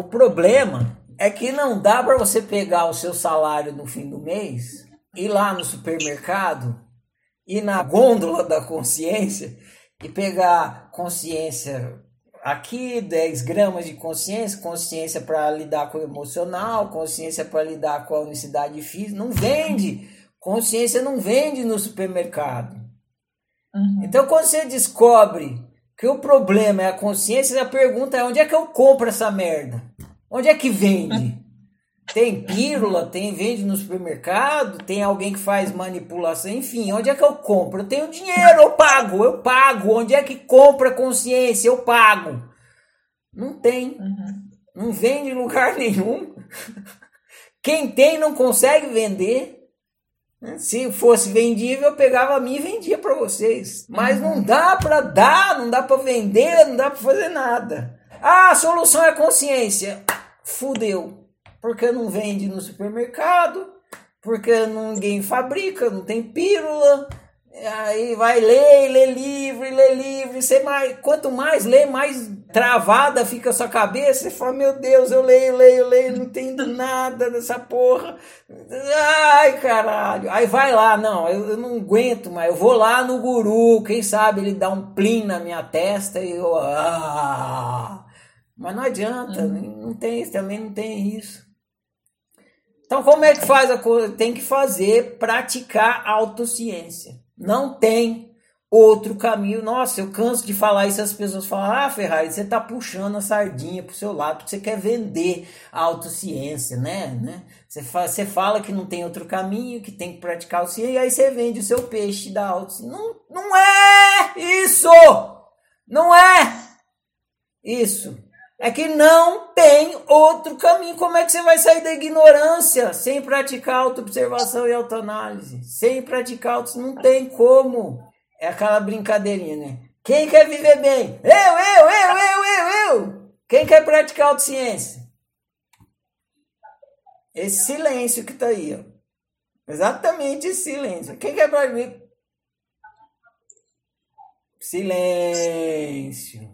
O problema é que não dá para você pegar o seu salário no fim do mês, ir lá no supermercado, ir na gôndola da consciência e pegar consciência aqui 10 gramas de consciência, consciência para lidar com o emocional, consciência para lidar com a unicidade física, não vende. Consciência não vende no supermercado. Uhum. Então, quando você descobre que o problema é a consciência, a pergunta é onde é que eu compro essa merda? Onde é que vende? Tem pílula, tem vende no supermercado, tem alguém que faz manipulação, enfim, onde é que eu compro? Eu tenho dinheiro, eu pago, eu pago. Onde é que compra consciência? Eu pago. Não tem. Uhum. Não vende em lugar nenhum. Quem tem não consegue vender. Se fosse vendível, eu pegava a mim e vendia para vocês. Mas uhum. não dá para dar, não dá para vender, não dá para fazer nada. Ah, a solução é consciência. Fudeu porque não vende no supermercado, porque ninguém fabrica, não tem pílula. Aí vai ler, lê livro, lê livro. Você mais, quanto mais lê, mais travada fica a sua cabeça. Você fala, meu Deus, eu leio, leio, leio, não entendo nada dessa porra. Ai, caralho. Aí vai lá, não, eu, eu não aguento, mas eu vou lá no guru. Quem sabe ele dá um plim na minha testa e eu. Ah. Mas não adianta, uhum. Tem, também não tem isso. Então, como é que faz a coisa? Tem que fazer, praticar autociência. Não tem outro caminho. Nossa, eu canso de falar isso. As pessoas falam: Ah, Ferrari, você está puxando a sardinha para o seu lado, porque você quer vender a autociência, né? né? Você, fala, você fala que não tem outro caminho, que tem que praticar o ciência, e aí você vende o seu peixe da autociência. Não, não é isso! Não é isso é que não tem outro caminho. Como é que você vai sair da ignorância sem praticar autoobservação e autoanálise? Sem praticar auto... Não tem como. É aquela brincadeirinha, né? Quem quer viver bem? Eu, eu, eu, eu, eu, eu. Quem quer praticar autociência? Esse silêncio que tá aí, ó. Exatamente esse silêncio. Quem quer praticar? Silêncio.